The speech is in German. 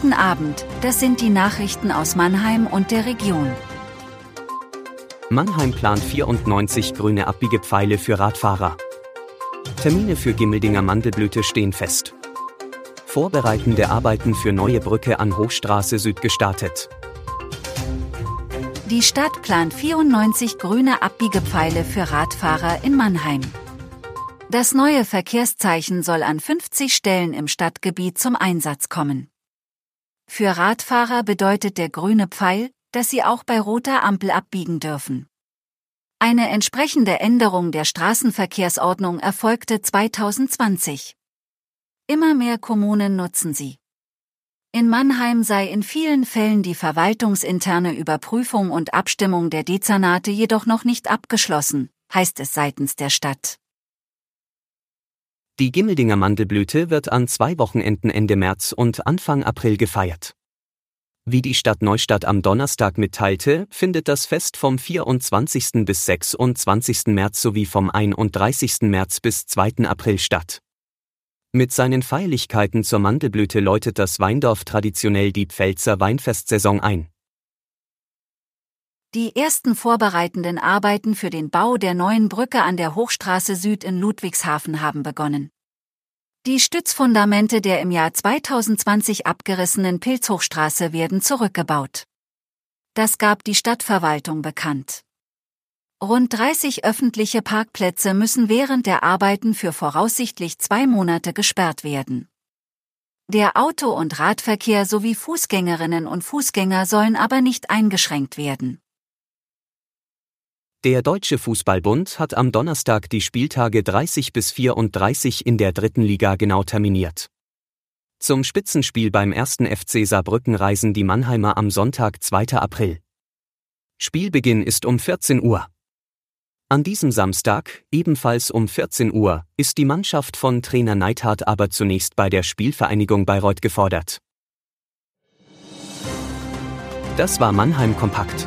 Guten Abend, das sind die Nachrichten aus Mannheim und der Region. Mannheim plant 94 grüne Abbiegepfeile für Radfahrer. Termine für Gimmeldinger Mandelblüte stehen fest. Vorbereitende Arbeiten für neue Brücke an Hochstraße Süd gestartet. Die Stadt plant 94 grüne Abbiegepfeile für Radfahrer in Mannheim. Das neue Verkehrszeichen soll an 50 Stellen im Stadtgebiet zum Einsatz kommen. Für Radfahrer bedeutet der grüne Pfeil, dass sie auch bei roter Ampel abbiegen dürfen. Eine entsprechende Änderung der Straßenverkehrsordnung erfolgte 2020. Immer mehr Kommunen nutzen sie. In Mannheim sei in vielen Fällen die verwaltungsinterne Überprüfung und Abstimmung der Dezernate jedoch noch nicht abgeschlossen, heißt es seitens der Stadt. Die Gimmeldinger Mandelblüte wird an zwei Wochenenden Ende März und Anfang April gefeiert. Wie die Stadt Neustadt am Donnerstag mitteilte, findet das Fest vom 24. bis 26. März sowie vom 31. März bis 2. April statt. Mit seinen Feierlichkeiten zur Mandelblüte läutet das Weindorf traditionell die Pfälzer Weinfestsaison ein. Die ersten vorbereitenden Arbeiten für den Bau der neuen Brücke an der Hochstraße Süd in Ludwigshafen haben begonnen. Die Stützfundamente der im Jahr 2020 abgerissenen Pilzhochstraße werden zurückgebaut. Das gab die Stadtverwaltung bekannt. Rund 30 öffentliche Parkplätze müssen während der Arbeiten für voraussichtlich zwei Monate gesperrt werden. Der Auto- und Radverkehr sowie Fußgängerinnen und Fußgänger sollen aber nicht eingeschränkt werden. Der Deutsche Fußballbund hat am Donnerstag die Spieltage 30 bis 34 in der dritten Liga genau terminiert. Zum Spitzenspiel beim ersten FC Saarbrücken reisen die Mannheimer am Sonntag 2. April. Spielbeginn ist um 14 Uhr. An diesem Samstag, ebenfalls um 14 Uhr, ist die Mannschaft von Trainer Neidhardt aber zunächst bei der Spielvereinigung Bayreuth gefordert. Das war Mannheim Kompakt